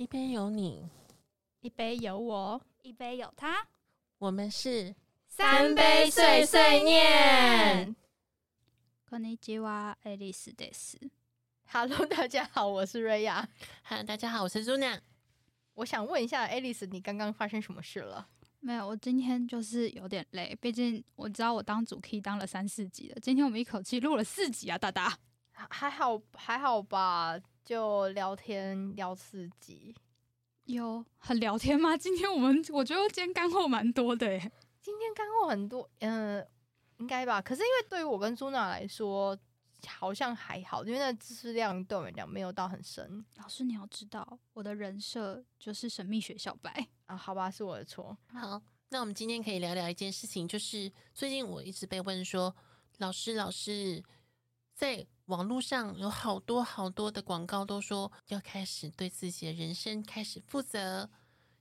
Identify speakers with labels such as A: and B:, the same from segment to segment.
A: 一杯有你，
B: 一杯有我，
C: 一杯有他，
A: 我们是
B: 三杯碎碎念。こんにちは、爱丽丝です。
D: Hello，大家好，我是瑞亚。
A: 哈，大家好，我是朱娘。
D: 我想问一下，Alice，你刚刚发生什么事了？
B: 没有，我今天就是有点累，毕竟我知道我当主 key 当了三四集了，今天我们一口气录了四集啊，大大。
D: 还还好，还好吧， 就聊天聊刺激。
B: 有很聊天吗？今天我们我觉得今天干货蛮多的耶。
D: 今天干货很多，嗯、应该吧。可是因为对于我跟朱娜来说，好像还好，因为那知识量对我们来讲没有到很深
B: 老师你要知道，我的人设就是神秘学小白。
D: 啊。好吧，是我的错。
A: 好，那我们今天可以聊聊一件事情，就是最近我一直被问说，老师，老师，在网络上有好多好多的广告都说要开始对自己的人生开始负责，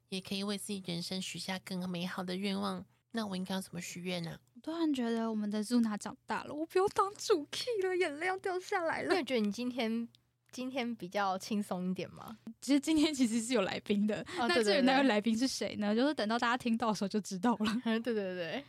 A: 也可以为自己人生许下更美好的愿望。那我应该要怎么许愿呢？
B: 我突然觉得我们的 Zuna 长大了，我不用当主 key 了，眼泪要掉下来了。
D: 那你觉得你今天今天比较轻松一点吗？
B: 其实今天其实是有来宾的，
D: 哦
B: 那至于那位来宾是谁呢？就是等到大家听到的时候就知道了。
D: 对对对，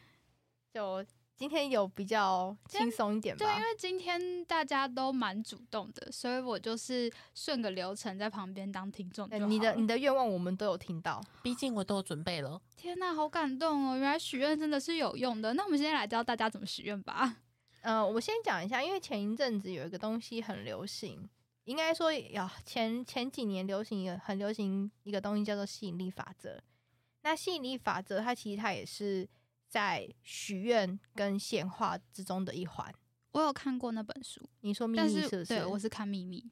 D: 就今天有比较轻松一点吧。
B: 对，因为今天大家都蛮主动的，所以我就是顺个流程在旁边当听众
D: 你的你的愿望我们都有听到。
A: 毕竟我都有准备了。
B: 天呐，好感动哦！原来许愿真的是有用的。那我们现在来教大家怎么许愿吧。
D: 呃，我先讲一下，因为前一阵子有一个东西很流行，应该说呀，前前几年流行一个很流行一个东西叫做吸引力法则。那吸引力法则它其实它也是在许愿跟显化之中的一环。
B: 我有看过那本书，
D: 你说秘密是不是？
B: 对我是看秘密。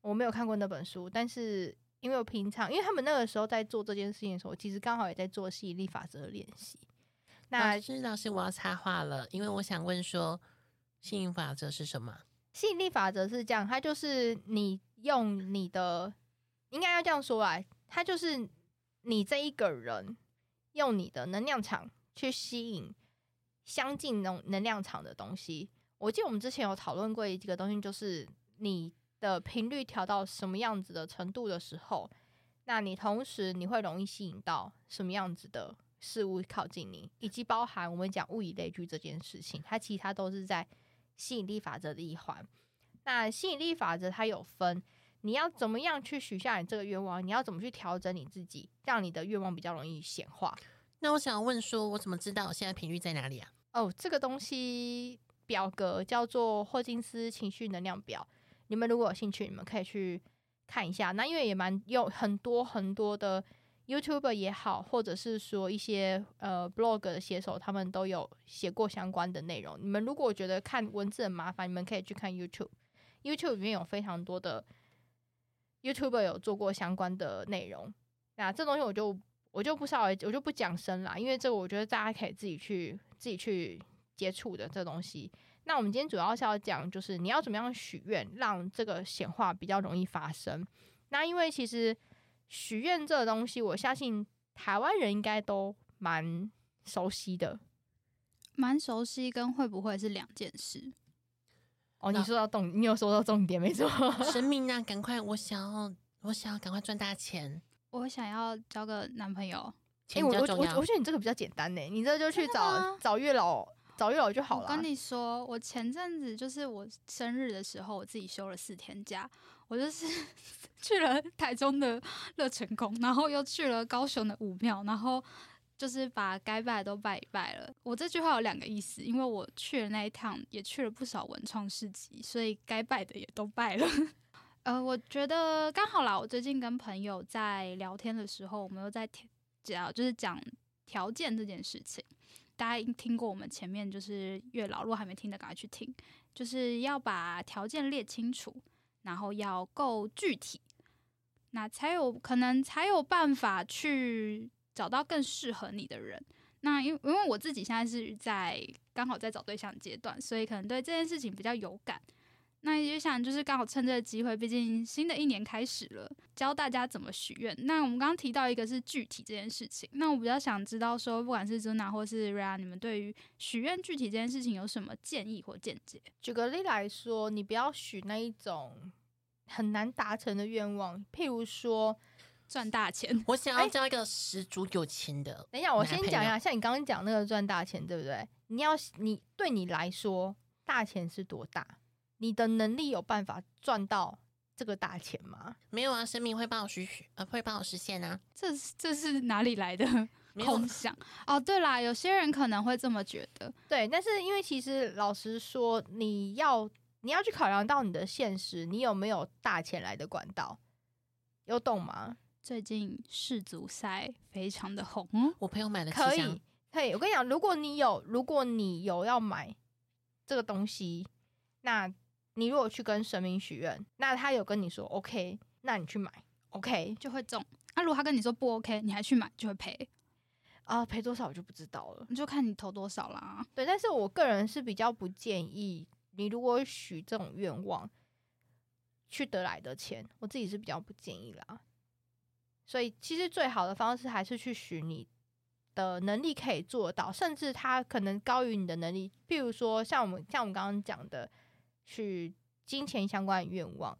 D: 我没有看过那本书，但是因为我平常因为他们那个时候在做这件事情的时候，其实刚好也在做吸引力法则的练习。那
A: 老师，老师，我要插话了，因为我想问说，吸引法则是什么？
D: 吸引力法则是这样，它就是你用你的，应该要这样说吧，它就是你这一个人用你的能量场去吸引相近能能量场的东西。我记得我们之前有讨论过一个东西，就是你的频率调到什么样子的程度的时候，那你同时你会容易吸引到什么样子的事物靠近你，以及包含我们讲物以类聚这件事情，它其实它都是在吸引力法则的一环。那吸引力法则它有分，你要怎么样去许下你这个愿望，你要怎么去调整你自己，让你的愿望比较容易显化。
A: 那我想问说，我怎么知道我现在频率在哪里啊？
D: 哦，这个东西表格叫做霍金斯情绪能量表，你们如果有兴趣，你们可以去看一下。那因为也蛮有很多很多的 YouTuber 也好，或者是说一些呃 blog 的写手，他们都有写过相关的内容。你们如果觉得看文字很麻烦，你们可以去看 YouTube。YouTube 里面有非常多的 YouTuber 有做过相关的内容。那这东西我就我就不稍微我就不讲深啦，因为这个我觉得大家可以自己去自己去接触的这东西。那我们今天主要是要讲，就是你要怎么样许愿，让这个显化比较容易发生。那因为其实许愿这个东西，我相信台湾人应该都蛮熟悉的。
B: 蛮熟悉，跟会不会是两件事？
D: 哦，你说到重，你有说到重点，没错。
A: 神明啊，赶快！我想要，我想要赶快赚大钱，
B: 我想要交个男朋友，
D: 哎、
A: 钱
D: 我我。我我觉得你这个比较简单呢，你这就去找找月老，找月老就好了。
B: 我跟你说，我前阵子就是我生日的时候，我自己休了四天假，我就是 去了台中的乐成宫，然后又去了高雄的武庙，然后就是把该拜的都拜一拜了。我这句话有两个意思，因为我去了那一趟，也去了不少文创市集，所以该拜的也都拜了。呃，我觉得刚好啦。我最近跟朋友在聊天的时候，我们又在讲，就是讲条件这件事情。大家应听过我们前面就是月老，如果还没听的，赶快去听。就是要把条件列清楚，然后要够具体，那才有可能才有办法去找到更适合你的人。那因为因为我自己现在是在刚好在找对象阶段，所以可能对这件事情比较有感。那也想就是刚好趁这个机会，毕竟新的一年开始了，教大家怎么许愿。那我们刚刚提到一个是具体这件事情，那我比较想知道说，不管是 Zuna 或是 Ria，你们对于许愿具体这件事情有什么建议或见解？
D: 举个例来说，你不要许那一种很难达成的愿望，譬如说，
B: 赚大钱。
A: 我想要交一个十足有钱的。
D: 等一下，我先讲一下，像你刚刚讲那个赚大钱，对不对？你要你对你来说，大钱是多大？你的能力有办法赚到这个大钱吗？
A: 没有啊，神明会帮我实呃会帮我实现啊。
B: 这是这是哪里来的空想？哦，对啦，有些人可能会这么觉得。
D: 对，但是因为其实老实说，你要你要去考量到你的现实，你有没有大钱来的管道？有懂吗？
B: 最近世足赛非常的红，嗯
A: 我朋友买了
D: 可以，可以。我跟你讲，如果你有，如果你有要买这个东西，那你如果去跟神明许愿，那他有跟你说 OK，那你去买 OK
B: 就会中。那、如果他跟你说不 OK，你还去买，就会赔。
D: 啊，赔多少我就不知道了。
B: 你就看你投多少啦。
D: 对，但是我个人是比较不建议你如果许这种愿望去得来的钱，我自己是比较不建议啦。所以其实最好的方式还是去许你的能力可以做到，甚至他可能高于你的能力。譬如说，像我们像我们刚刚讲的，许金钱相关的愿望。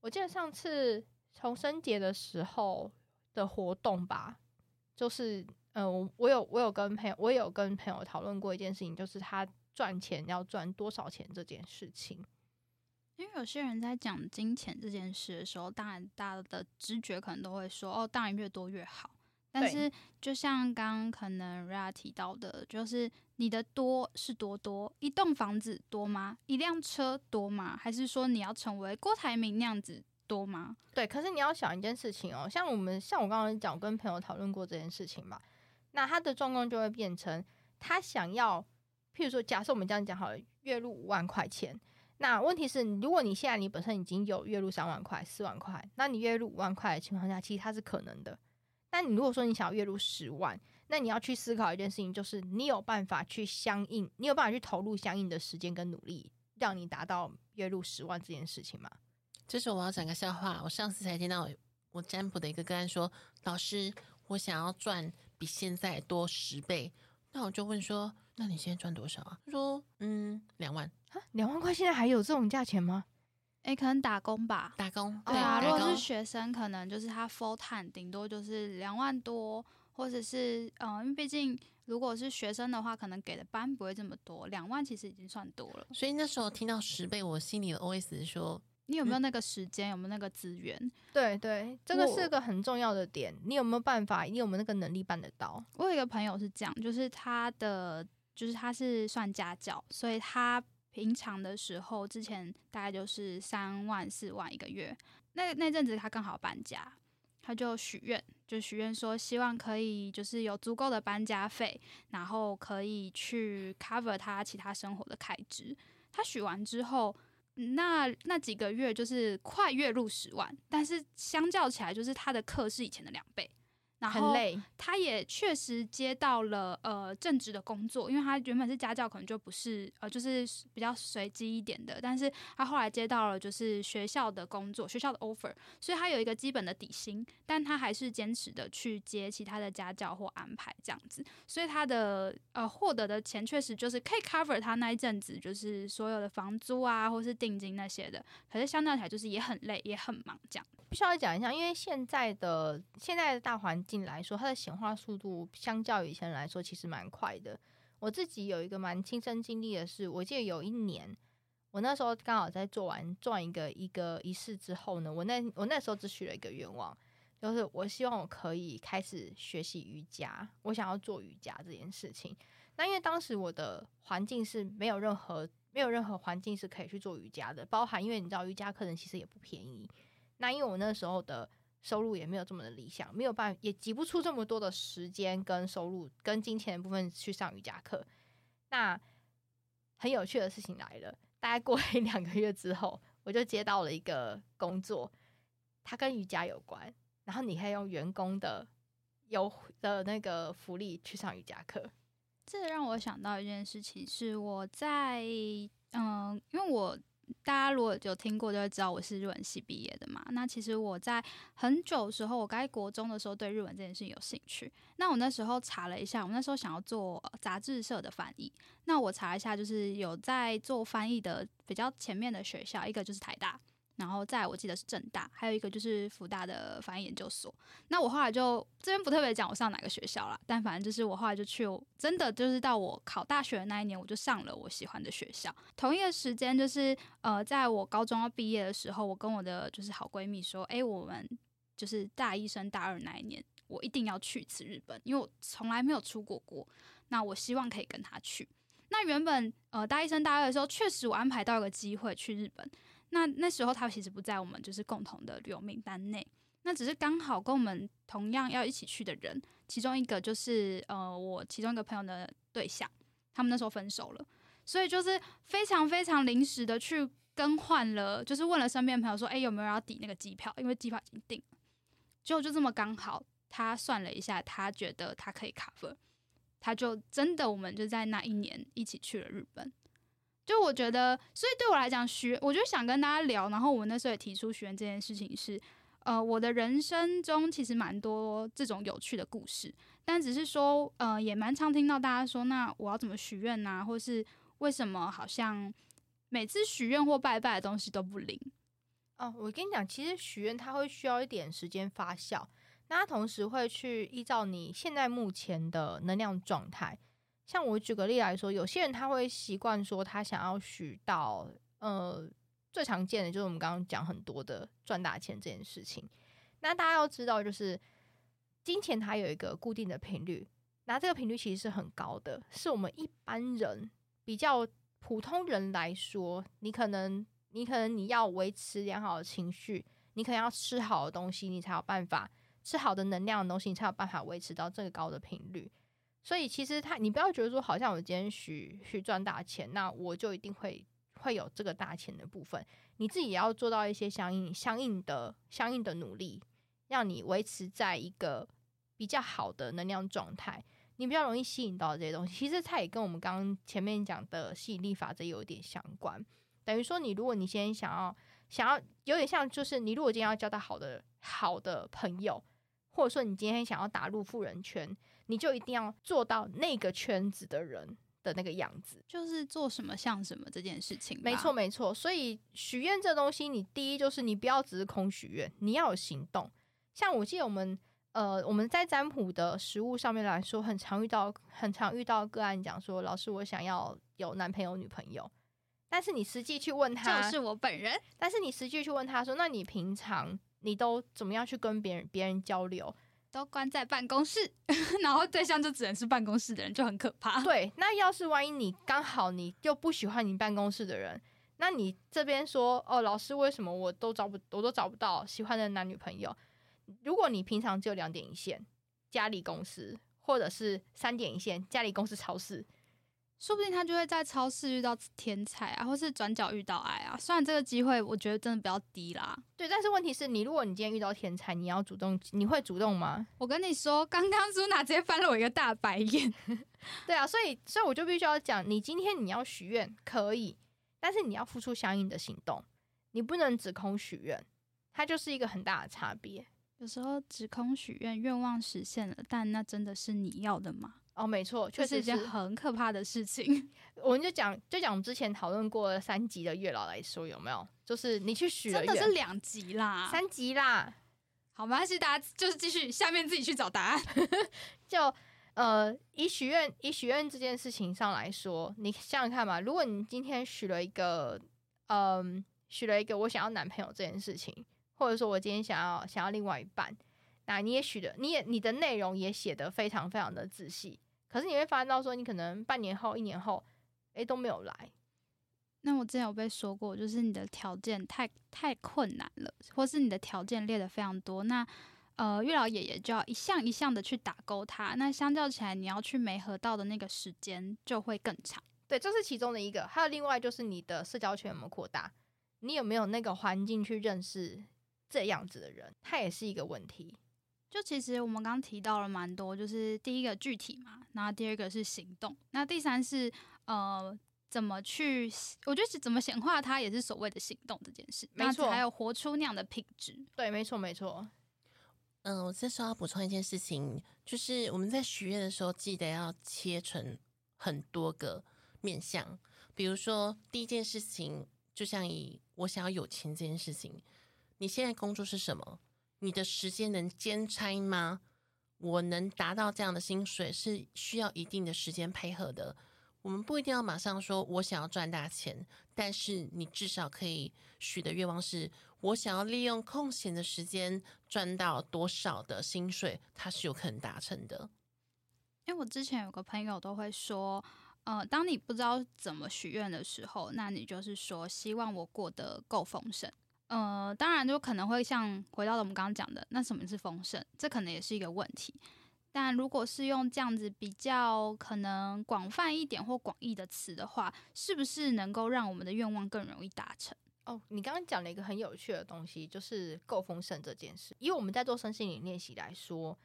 D: 我记得上次重生节的时候的活动吧，就是呃，我有我有跟朋友，我有跟朋友讨论过一件事情，就是他赚钱要赚多少钱这件事情。
B: 因为有些人在讲金钱这件事的时候，当然大家的直觉可能都会说，哦，当然越多越好。但是就像刚刚可能 Ria 提到的，就是你的多是多多，一栋房子多吗？一辆车多吗？还是说你要成为郭台铭那样子多吗？
D: 对，可是你要想一件事情哦，像我们像我刚刚讲，我跟朋友讨论过这件事情嘛，那他的状况就会变成他想要，譬如说，假设我们这样讲好了，月入五万块钱，那问题是，如果你现在你本身已经有月入三万块、四万块，那你月入五万块的情况下，其实它是可能的。但你如果说你想要月入十万，那你要去思考一件事情，就是你有办法去相应，你有办法去投入相应的时间跟努力，让你达到月入十万这件事情吗？
A: 这时候我要讲个笑话。我上次才听到我占卜的一个个案说：“老师，我想要赚比现在多十倍。”那我就问说：“那你现在赚多少啊？”他说：“嗯，两万，
D: 啊，两万块现在还有这种价钱吗？
B: 诶，可能打工吧。
A: 打工。
B: 对啊，如果是学生，可能就是他 full time 顶多就是两万多，或者是嗯、呃因为毕竟如果是学生的话，可能给的班不会这么多，两万其实已经算多了。
A: 所以那时候听到十倍，我心里的 OS 是说：
B: 你有没有那个时间，有没有那个资源？
D: 对对，这个是个很重要的点。你有没有办法？你有没有那个能力办得到？
B: 我有一个朋友是这样，就是他的就是他是算家教，所以他平常的时候之前大概就是三万四万一个月。那那阵子他刚好搬家，他就许愿，就许愿说希望可以就是有足够的搬家费，然后可以去 cover 他其他生活的开支。他许完之后。那那几个月就是快月入十万，但是相较起来，就是他的课是以前的两倍，然后
D: 很累，
B: 他也确实接到了呃正职的工作，因为他原本是家教，可能就不是呃就是比较随机一点的，但是他后来接到了就是学校的工作，学校的 offer，所以他有一个基本的底薪，但他还是坚持的去接其他的家教或安排这样子，所以他的呃获得的钱确实就是可以 cover 他那一阵子就是所有的房租啊或是定金那些的，可是相较起来就是也很累也很忙这样。
D: 必须要讲一下，因为现在的现在的大环境来说，它的显化速度相较于以前来说，其实蛮快的。我自己有一个蛮亲身经历的是，我记得有一年，我那时候刚好在做完做完一个一个仪式之后呢，我那我那时候只许了一个愿望，就是我希望我可以开始学习瑜伽，我想要做瑜伽这件事情。那因为当时我的环境是没有任何没有任何环境是可以去做瑜伽的，包含因为你知道瑜伽课程其实也不便宜。那因为我那时候的收入也没有这么的理想，没有办法，也挤不出这么多的时间跟收入跟金钱的部分去上瑜伽课。那很有趣的事情来了，大概过了一两个月之后，我就接到了一个工作，它跟瑜伽有关，然后你可以用员工的优的那个福利去上瑜伽课。
B: 这让我想到一件事情，是我在嗯，因为我大家如果有听过，就会知道我是日文系毕业的嘛。那其实我在很久时候，我该国中的时候对日文这件事情有兴趣。那我那时候查了一下，我那时候想要做杂志社的翻译。那我查一下，就是有在做翻译的比较前面的学校，一个就是台大。然后再我记得是正大，还有一个就是福大的翻译研究所。那我后来就这边不特别讲我上哪个学校啦，但反正就是我后来就去，真的就是到我考大学的那一年，我就上了我喜欢的学校。同一个时间，就是呃，在我高中要毕业的时候，我跟我的就是好闺蜜说，诶，我们就是大一升大二那一年，我一定要去一次日本，因为我从来没有出过国，那我希望可以跟她去。那原本呃大一升大二的时候，确实我安排到一个机会去日本。那那时候他其实不在我们就是共同的旅游名单内，那只是刚好跟我们同样要一起去的人，其中一个就是呃我其中一个朋友的对象，他们那时候分手了，所以就是非常非常临时的去更换了，就是问了身边朋友说，哎有没有人要抵那个机票，因为机票已经定了，结果就这么刚好，他算了一下，他觉得他可以 cover，他就真的我们就在那一年一起去了日本。就我觉得，所以对我来讲，许我就想跟大家聊。然后我们那时候也提出许愿这件事情是，呃，我的人生中其实蛮多这种有趣的故事，但只是说，呃，也蛮常听到大家说，那我要怎么许愿呢？或是为什么好像每次许愿或拜拜的东西都不灵？
D: 哦，我跟你讲，其实许愿它会需要一点时间发酵，那它同时会去依照你现在目前的能量状态。像我举个例来说，有些人他会习惯说他想要许到，呃，最常见的就是我们刚刚讲很多的赚大钱这件事情。那大家要知道，就是金钱它有一个固定的频率，那这个频率其实是很高的，是我们一般人比较普通人来说，你可能你可能你要维持良好的情绪，你可能要吃好的东西，你才有办法吃好的能量的东西，你才有办法维持到这个高的频率。所以其实他，你不要觉得说，好像我今天许许赚大钱，那我就一定会会有这个大钱的部分。你自己也要做到一些相应相应的相应的努力，让你维持在一个比较好的能量状态，你比较容易吸引到这些东西。其实它也跟我们刚刚前面讲的吸引力法则有一点相关。等于说，你如果你今天想要想要有点像，就是你如果今天要交到好的好的朋友，或者说你今天想要打入富人圈。你就一定要做到那个圈子的人的那个样子，
B: 就是做什么像什么这件事情。
D: 没错，没错。所以许愿这东西，你第一就是你不要只是空许愿，你要有行动。像我记得我们呃我们在占卜的实物上面来说，很常遇到很常遇到个案讲说，老师我想要有男朋友女朋友，但是你实际去问他，
B: 就是我本人。
D: 但是你实际去问他说，那你平常你都怎么样去跟别人别人交流？
B: 都关在办公室，然后对象就只能是办公室的人，就很可怕。
D: 对，那要是万一你刚好你又不喜欢你办公室的人，那你这边说哦，老师为什么我都找不我都找不到喜欢的男女朋友？如果你平常只有两点一线，家里公司，或者是三点一线，家里公司超市。
B: 说不定他就会在超市遇到天才啊，或是转角遇到爱啊。虽然这个机会我觉得真的比较低啦，
D: 对。但是问题是你，如果你今天遇到天才，你要主动，你会主动吗？
B: 我跟你说，刚刚苏娜直接翻了我一个大白眼。
D: 对啊，所以所以我就必须要讲，你今天你要许愿可以，但是你要付出相应的行动，你不能只空许愿，它就是一个很大的差别。
B: 有时候只空许愿，愿望实现了，但那真的是你要的吗？
D: 哦，没错，确实
B: 一件很可怕的事情。
D: 我们就讲，就讲我们之前讨论过三级的月老来说，有没有？就是你去许了，
B: 真的是两级啦，
D: 三级啦。
B: 好，没关系，大家就是继续下面自己去找答案。
D: 就呃，以许愿，以许愿这件事情上来说，你想想看嘛，如果你今天许了一个，嗯，许了一个我想要男朋友这件事情，或者说我今天想要想要另外一半，那你也许的，你也你的内容也写得非常非常的仔细。可是你会发现到说，你可能半年后、一年后，哎都没有来。
B: 那我之前有被说过，就是你的条件太太困难了，或是你的条件列的非常多，那呃月老爷爷就要一项一项的去打勾它。那相较起来，你要去没合到的那个时间就会更长。
D: 对，这是其中的一个。还有另外就是你的社交圈有没有扩大？你有没有那个环境去认识这样子的人？它也是一个问题。
B: 就其实我们刚刚提到了蛮多，就是第一个具体嘛，然后第二个是行动，那第三是呃怎么去，我觉得是怎么显化它也是所谓的行动这件事，
D: 没错，
B: 还有活出那样的品质，
D: 对，没错没错。
A: 嗯，我这时候要补充一件事情，就是我们在许愿的时候，记得要切成很多个面向，比如说第一件事情。就像以我想要有钱这件事情，你现在工作是什么？你的时间能兼差吗？我能达到这样的薪水，是需要一定的时间配合的。我们不一定要马上说，我想要赚大钱，但是你至少可以许的愿望是，我想要利用空闲的时间赚到多少的薪水，它是有可能达成的。
B: 因为我之前有个朋友都会说，呃，当你不知道怎么许愿的时候，那你就是说希望我过得够丰盛。呃，当然就可能会像回到了我们刚刚讲的，那什么是丰盛？这可能也是一个问题。但如果是用这样子比较可能广泛一点或广义的词的话，是不是能够让我们的愿望更容易达成？
D: 哦，你刚刚讲了一个很有趣的东西，就是够丰盛这件事。以我们在做身心灵练习来说，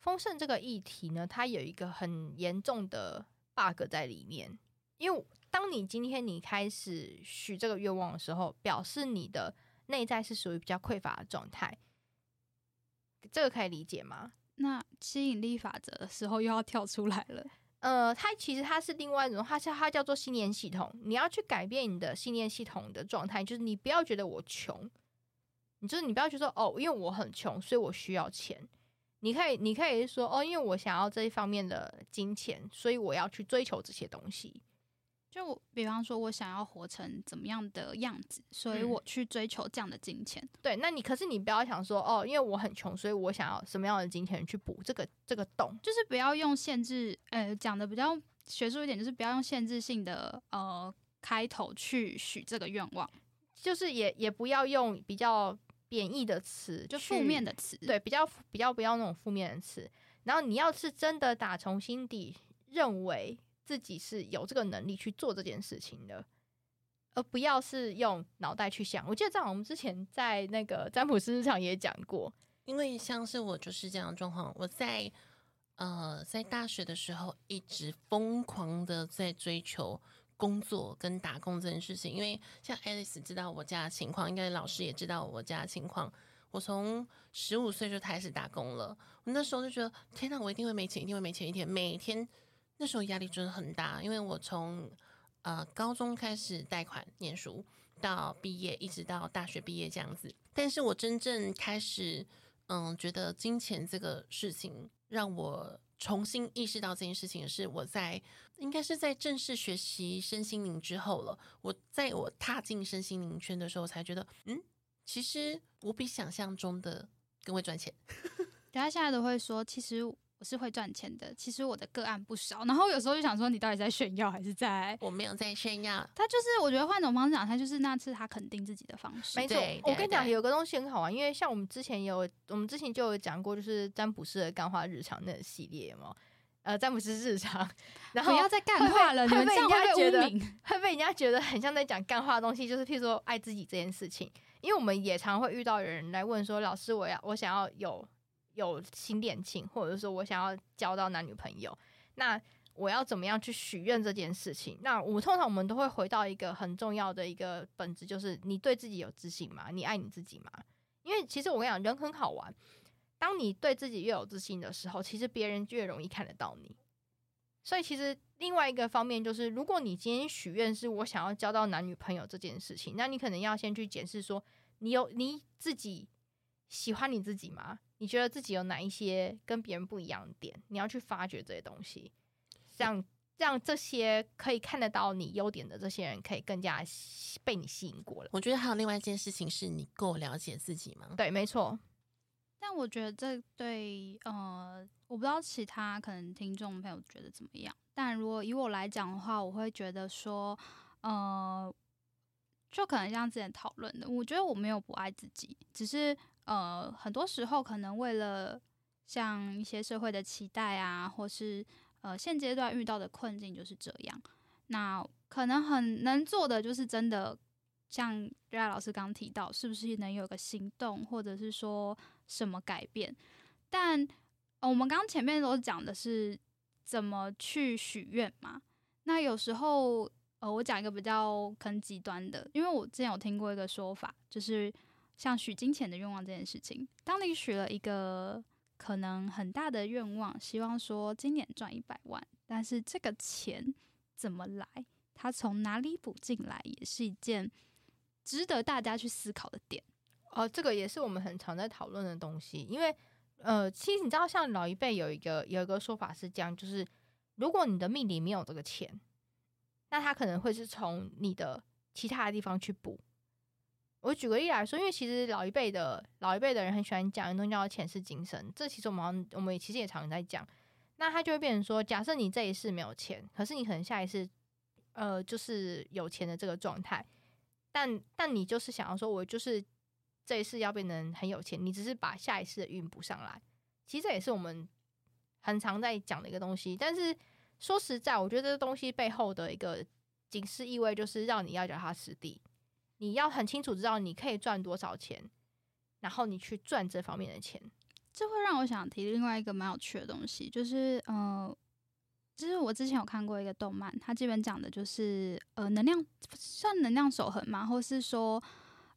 D: 丰盛这个议题呢，它有一个很严重的 bug 在里面。因为当你今天你开始许这个愿望的时候，表示你的内在是属于比较匮乏的状态，这个可以理解吗？
B: 那吸引力法则的时候又要跳出来了。
D: 呃，它其实它是另外一种，它是它叫做信念系统。你要去改变你的信念系统的状态，就是你不要觉得我穷，你就是你不要去说哦，因为我很穷，所以我需要钱。你可以你可以说哦，因为我想要这一方面的金钱，所以我要去追求这些东西。
B: 就比方说，我想要活成怎么样的样子，所以我去追求这样的金钱。
D: 对，那你可是你不要想说哦，因为我很穷，所以我想要什么样的金钱去补这个这个洞，
B: 就是不要用限制，呃，讲的比较学术一点，就是不要用限制性的呃开头去许这个愿望，
D: 就是也也不要用比较贬义的词，
B: 就负面的词，
D: 对，比较比较不要那种负面的词。然后你要是真的打从心底认为。自己是有这个能力去做这件事情的，而不要是用脑袋去想。我记得在我们之前在那个占卜师上也讲过，
A: 因为像是我就是这样的状况。我在呃在大学的时候一直疯狂的在追求工作跟打工这件事情，因为像 Alice 知道我家的情况，应该老师也知道我家的情况。我从十五岁就开始打工了，我那时候就觉得天哪，我一定会没钱，一定会没钱，一天每天。那时候压力真的很大，因为我从呃高中开始贷款念书，到毕业一直到大学毕业这样子。但是我真正开始嗯觉得金钱这个事情让我重新意识到这件事情，是我在应该是在正式学习身心灵之后了。我在我踏进身心灵圈的时候，才觉得嗯，其实我比想象中的更会赚钱。
B: 大家现在都会说，其实。我是会赚钱的，其实我的个案不少。然后有时候就想说，你到底在炫耀还是在？
A: 我没有在炫耀。
B: 他就是，我觉得换种方式讲，他就是那次他肯定自己的方式。
D: 没错，我跟你讲，有个东西很好玩，因为像我们之前有，我们之前就有讲过，就是占卜师的干话日常那个系列嘛。呃，占卜师日常，然后
B: 不要再干话了，你们这样会
D: 觉得会被人家觉得很像在讲干话的东西。就是譬如说爱自己这件事情，因为我们也常会遇到有人来问说，老师，我要我想要有。有新恋情，或者说我想要交到男女朋友，那我要怎么样去许愿这件事情？那我们通常我们都会回到一个很重要的一个本质，就是你对自己有自信吗？你爱你自己吗？因为其实我跟你讲，人很好玩。当你对自己越有自信的时候，其实别人越容易看得到你。所以其实另外一个方面就是，如果你今天许愿是我想要交到男女朋友这件事情，那你可能要先去检视说，你有你自己喜欢你自己吗？你觉得自己有哪一些跟别人不一样的点？你要去发掘这些东西，让让这些可以看得到你优点的这些人，可以更加被你吸引过来。
A: 我觉得还有另外一件事情，是你够了解自己吗？
D: 对，没错。
B: 但我觉得这对呃，我不知道其他可能听众朋友觉得怎么样。但如果以我来讲的话，我会觉得说，呃，就可能像之前讨论的，我觉得我没有不爱自己，只是。呃，很多时候可能为了像一些社会的期待啊，或是呃现阶段遇到的困境就是这样。那可能很能做的就是真的像瑞亚老师刚提到，是不是能有个行动，或者是说什么改变？但我们刚前面都讲的是怎么去许愿嘛。那有时候呃，我讲一个比较很极端的，因为我之前有听过一个说法，就是。像许金钱的愿望这件事情，当你许了一个可能很大的愿望，希望说今年赚一百万，但是这个钱怎么来，它从哪里补进来，也是一件值得大家去思考的点。
D: 哦，这个也是我们很常在讨论的东西，因为呃，其实你知道，像老一辈有一个有一个说法是这样，就是如果你的命里没有这个钱，那他可能会是从你的其他的地方去补。我举个例来说，因为其实老一辈的老一辈的人很喜欢讲东西叫前世今生，这其实我们我们也其实也常在讲。那他就会变成说，假设你这一世没有钱，可是你可能下一世呃就是有钱的这个状态，但但你就是想要说，我就是这一世要变成很有钱，你只是把下一世的运补上来。其实这也是我们很常在讲的一个东西。但是说实在，我觉得这个东西背后的一个警示意味，就是让你要脚踏实地。你要很清楚知道你可以赚多少钱，然后你去赚这方面的钱。
B: 这会让我想提另外一个蛮有趣的东西，就是呃，就是我之前有看过一个动漫，它基本讲的就是呃，能量算能量守恒嘛？或是说，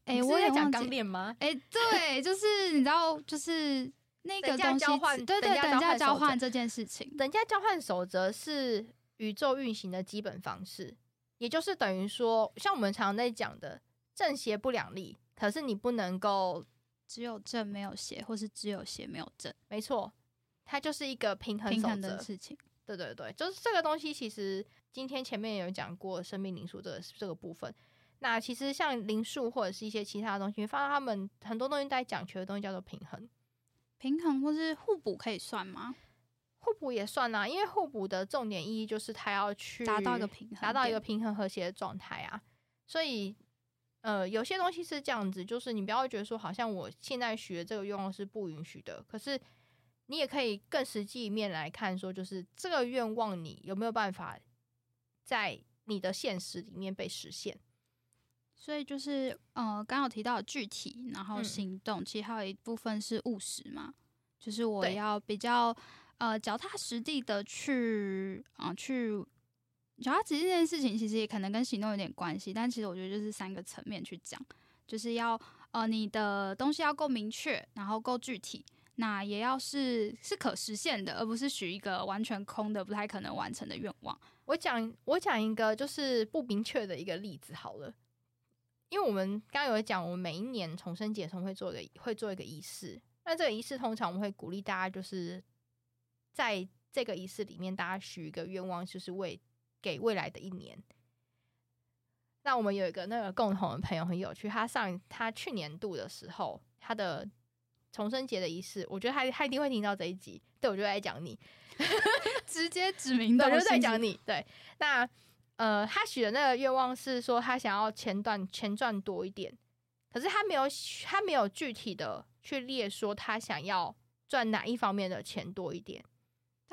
B: 哎，我
D: 在
B: 讲
D: 钢链吗？
B: 哎，对，就是你知道，就是那个东西，对对，
D: 等
B: 价交换这件事情，
D: 等价交换守则是宇宙运行的基本方式，也就是等于说，像我们常常在讲的。正邪不两立，可是你不能够
B: 只有正没有邪，或是只有邪没有正。
D: 没错，它就是一个平衡
B: 平衡的事情。
D: 对对对，就是这个东西。其实今天前面有讲过生命灵数这个这个部分。那其实像灵数或者是一些其他的东西，发现他们很多东西在讲求的东西叫做平衡。
B: 平衡或是互补可以算吗？
D: 互补也算啊，因为互补的重点意义就是它要去
B: 达到一个平衡，
D: 达到一个平衡和谐的状态啊。所以。呃，有些东西是这样子，就是你不要觉得说，好像我现在许的这个愿望是不允许的。可是你也可以更实际一面来看，说就是这个愿望你有没有办法在你的现实里面被实现？
B: 所以就是呃，刚好提到具体，然后行动，其实还有一部分是务实嘛，就是我要比较呃脚踏实地的去啊去。脚踏实地这件事情，其实也可能跟行动有点关系，但其实我觉得就是三个层面去讲，就是要呃你的东西要够明确，然后够具体，那也要是是可实现的，而不是许一个完全空的、不太可能完成的愿望。
D: 我讲我讲一个就是不明确的一个例子好了，因为我们刚刚有讲，我们每一年重生节送会做一个会做一个仪式，那这个仪式通常我们会鼓励大家就是在这个仪式里面，大家许一个愿望，就是为给未来的一年，那我们有一个那个共同的朋友很有趣，他上他去年度的时候，他的重生节的仪式，我觉得他他一定会听到这一集，对我就在讲你，
B: 直接指名的，
D: 我就在讲你。对，那呃，他许的那个愿望是说他想要钱赚钱赚多一点，可是他没有他没有具体的去列说他想要赚哪一方面的钱多一点。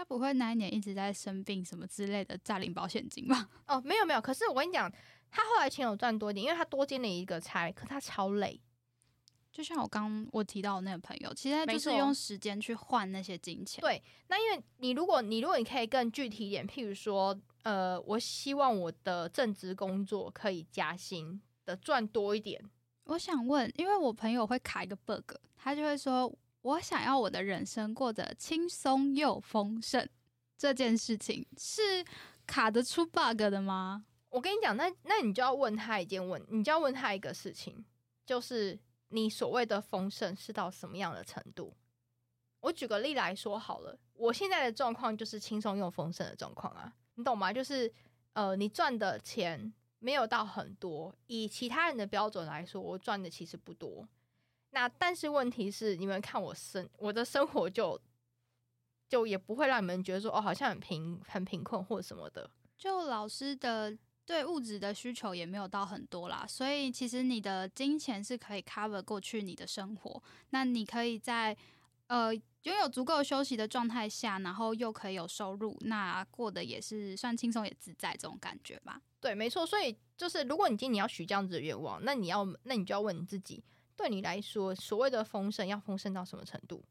B: 他不会那一年一直在生病什么之类的诈领保险金吧？
D: 哦，没有没有。可是我跟你讲，他后来钱有赚多一点，因为他多兼了一个差，可他超累。
B: 就像我刚我提到的那个朋友，其实他就是用时间去换那些金钱。
D: 对，那因为你如果你如果你可以更具体一点，譬如说，呃，我希望我的正职工作可以加薪的赚多一点。
B: 我想问，因为我朋友会卡一个 bug，他就会说。我想要我的人生过得轻松又丰盛，这件事情是卡得出 bug 的吗？
D: 我跟你讲，那那你就要问他一件问，你就要问他一个事情，就是你所谓的丰盛是到什么样的程度？我举个例来说好了，我现在的状况就是轻松又丰盛的状况啊，你懂吗？就是呃，你赚的钱没有到很多，以其他人的标准来说，我赚的其实不多。那但是问题是，你们看我生我的生活就就也不会让你们觉得说哦，好像很贫很贫困或什么的。
B: 就老师的对物质的需求也没有到很多啦，所以其实你的金钱是可以 cover 过去你的生活。那你可以在呃拥有足够休息的状态下，然后又可以有收入，那过得也是算轻松也自在这种感觉吧？
D: 对，没错。所以就是如果你今天你要许这样子的愿望，那你要那你就要问你自己。对你来说，所谓的丰盛要丰盛到什么程度？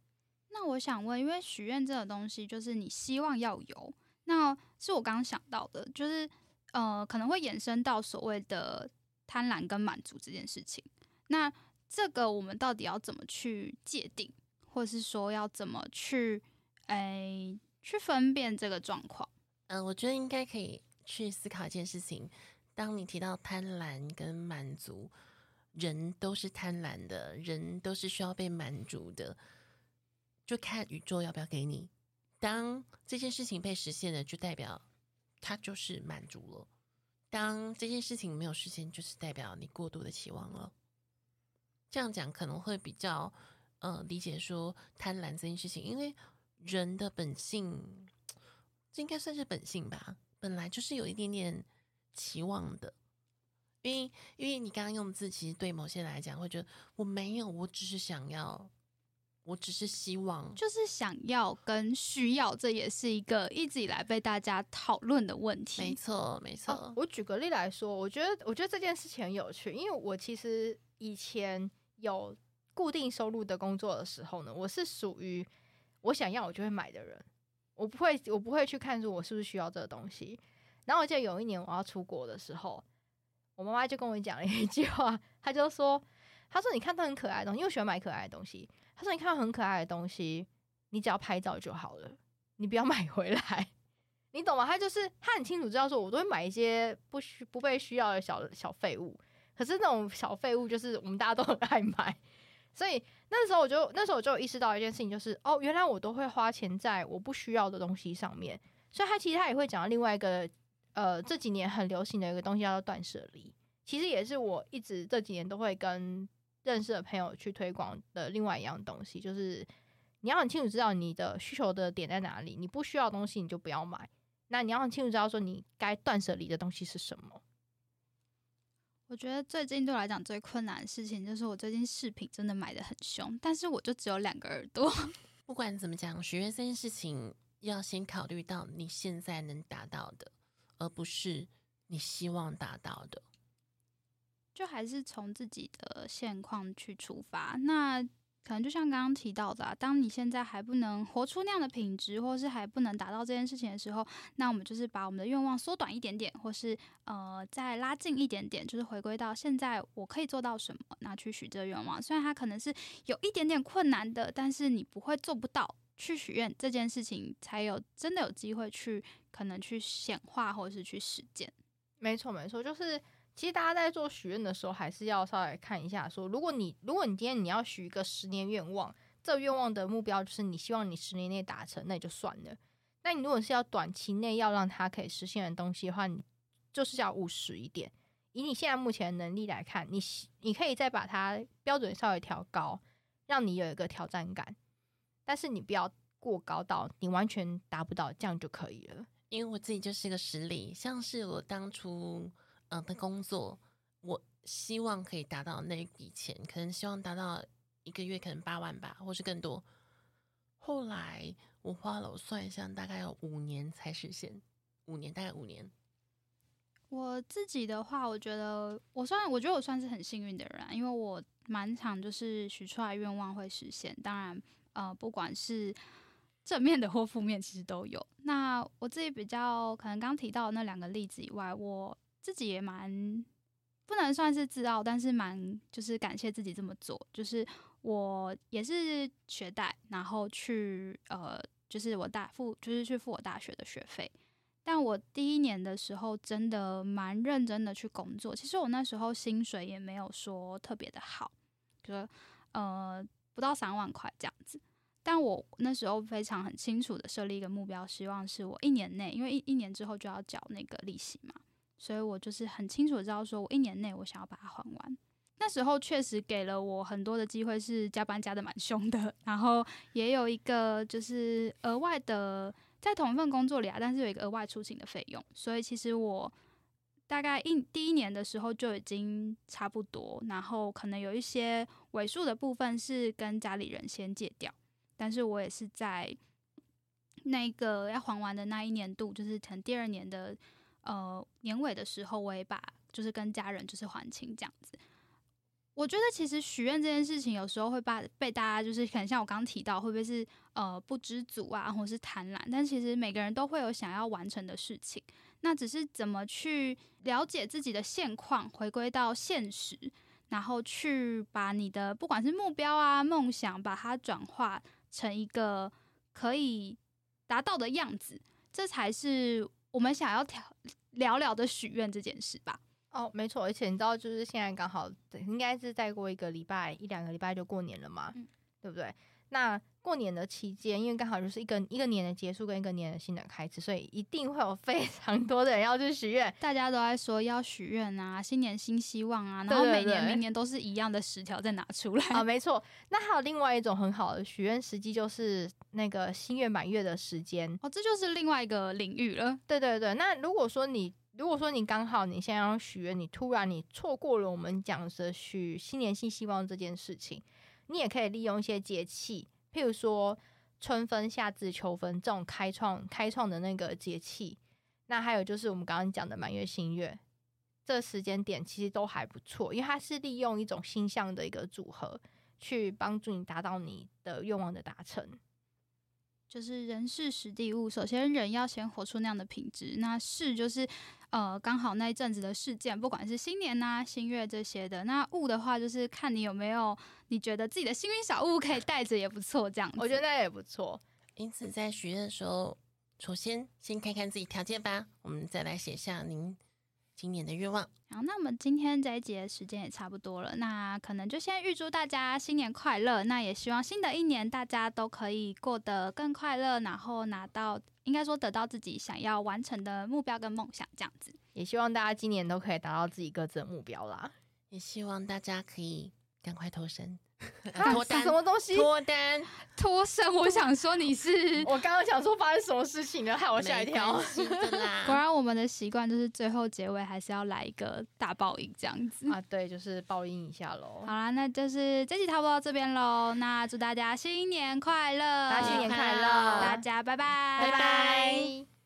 B: 那我想问，因为许愿这个东西，就是你希望要有，那是我刚刚想到的，就是呃，可能会延伸到所谓的贪婪跟满足这件事情。那这个我们到底要怎么去界定，或者是说要怎么去诶去分辨这个状况？
A: 嗯，我觉得应该可以去思考一件事情。当你提到贪婪跟满足。人都是贪婪的，人都是需要被满足的，就看宇宙要不要给你。当这件事情被实现了，就代表它就是满足了；当这件事情没有实现，就是代表你过度的期望了。这样讲可能会比较呃理解说贪婪这件事情，因为人的本性，这应该算是本性吧，本来就是有一点点期望的。因为因为你刚刚用的字，其实对某些人来讲会觉得我没有，我只是想要，我只是希望，
B: 就是想要跟需要，这也是一个一直以来被大家讨论的问题。
A: 没错没错。
D: 哦我举个例来说，我觉得我觉得这件事情很有趣，因为我其实以前有固定收入的工作的时候呢，我是属于我想要我就会买的人，我不会我不会去看出我是不是需要这个东西。然后我记得有一年我要出国的时候，我妈妈就跟我讲了一句话，她就说：“她说你看到很可爱的东西，又喜欢买可爱的东西。她说你看到很可爱的东西，你只要拍照就好了，你不要买回来。”你懂吗？她就是她很清楚知道说，我都会买一些不需不被需要的小小废物。可是那种小废物，就是我们大家都很爱买，所以那时候我就那时候我就意识到一件事情，就是哦，原来我都会花钱在我不需要的东西上面。所以他其实他也会讲到另外一个呃这几年很流行的一个东西叫做断舍离，其实也是我一直这几年都会跟认识的朋友去推广的另外一样东西，就是你要很清楚知道你的需求的点在哪里，你不需要的东西你就不要买。那你要很清楚知道说你该断舍离的东西是什么。
B: 我觉得最近对我来讲最困难的事情，就是我最近饰品真的买的很凶，但是我就只有两个耳朵。
A: 不管怎么讲，许愿这件事情要先考虑到你现在能达到的，而不是你希望达到的。
B: 就还是从自己的现况去出发。那可能就像刚刚提到的、当你现在还不能活出那样的品质，或是还不能达到这件事情的时候，那我们就是把我们的愿望缩短一点点，或是呃再拉近一点点，就是回归到现在我可以做到什么，那去许这个愿望。虽然它可能是有一点点困难的，但是你不会做不到。去许愿这件事情，才有真的有机会去可能去显化，或者是去实践。
D: 没错，没错，就是其实大家在做许愿的时候，还是要稍微看一下说如果你如果你今天你要许一个十年愿望，这愿望的目标就是你希望你十年内达成，那也就算了。那你如果是要短期内要让它可以实现的东西的话，你就是要务实一点。以你现在目前的能力来看，你你可以再把它标准稍微调高，让你有一个挑战感，但是你不要过高到你完全达不到，这样就可以了。
A: 因为我自己就是一个实例，像是我当初嗯、呃的工作，我希望可以达到那一笔钱，可能希望达到一个月可能八万吧，或是更多。后来我花了，我算一下，大概有五年才实现，五年大概五年。
B: 我自己的话，我觉得我算，我觉得我算是很幸运的人、啊，因为我蛮常就是许出来愿望会实现。当然，呃，不管是正面的或负面，其实都有。那我自己比较可能刚提到那两个例子以外，我自己也蛮不能算是自傲，但是蛮就是感谢自己这么做。就是我也是学贷，然后去呃，就是我大付，就是去付我大学的学费。但我第一年的时候真的蛮认真的去工作，其实我那时候薪水也没有说特别的好，就呃不到三万块这样子。但我那时候非常很清楚的设立一个目标，希望是我一年内，因为一一年之后就要缴那个利息嘛，所以我就是很清楚知道说我一年内我想要把它还完。那时候确实给了我很多的机会，是加班加的蛮凶的，然后也有一个就是额外的。在同一份工作里啊，但是有一个额外出勤的费用，所以其实我大概一第一年的时候就已经差不多，然后可能有一些尾数的部分是跟家里人先借掉，但是我也是在那个要还完的那一年度，就是可能第二年的呃年尾的时候，我也把就是跟家人就是还清这样子。我觉得其实许愿这件事情，有时候会把被大家就是可能像我刚刚提到，会不会是呃不知足啊，或是贪婪？但其实每个人都会有想要完成的事情，那只是怎么去了解自己的现况，回归到现实，然后去把你的不管是目标啊、梦想，把它转化成一个可以达到的样子，这才是我们想要聊聊聊的许愿这件事吧。
D: 哦，没错，而且你知道，就是现在刚好应该是再过一个礼拜一两个礼拜就过年了嘛，
B: 嗯
D: 对不对？那过年的期间，因为刚好就是一个一个年的结束跟一个年的新的开始，所以一定会有非常多的人要去许愿。
B: 大家都在说要许愿啊，新年新希望啊，然后每年明年都是一样的十条再拿出来。
D: 啊，没错。那还有另外一种很好的许愿时机，就是那个新月满月的时间。
B: 哦，这就是另外一个领域了。
D: 对对对，那如果说你如果说你刚好你现在要许愿，你突然你错过了我们讲的许新年新希望这件事情，你也可以利用一些节气，譬如说春分、夏至、秋分这种开创开创的那个节气。那还有就是我们刚刚讲的满月、新月，这时间点其实都还不错，因为它是利用一种星象的一个组合，去帮助你达到你的愿望的达成。
B: 就是人事时地物，首先人要先活出那样的品质。那事就是呃刚好那一阵子的事件，不管是新年呐、新月这些的。那物的话，就是看你有没有你觉得自己的幸运小物可以带着也不错，这样子。
D: 我觉得也不错。
A: 因此，在许愿的时候，首先先看看自己条件吧，我们再来写下您今年的愿望。
B: 好，那我们今天这一节时间也差不多了，那可能就先预祝大家新年快乐。那也希望新的一年大家都可以过得更快乐，然后拿到应该说得到自己想要完成的目标跟梦想，这样子。
D: 也希望大家今年都可以达到自己各自的目标啦。
A: 也希望大家可以赶快投身，
D: 啊
A: 脱单
D: 什，么东西？
A: 脱单，
B: 脱身，我想说你是。
D: 我刚刚想说发生什么事情了，害我吓一跳
B: 果。然，我们的习惯就是最后结尾还是要来一个大报应这样子。
D: 啊，对，就是报应一下喽
B: 好。啦，那就是这期差不多到这边喽。那祝大家新年快乐，
D: 大家新年快乐
B: 大家拜拜，
D: 拜拜。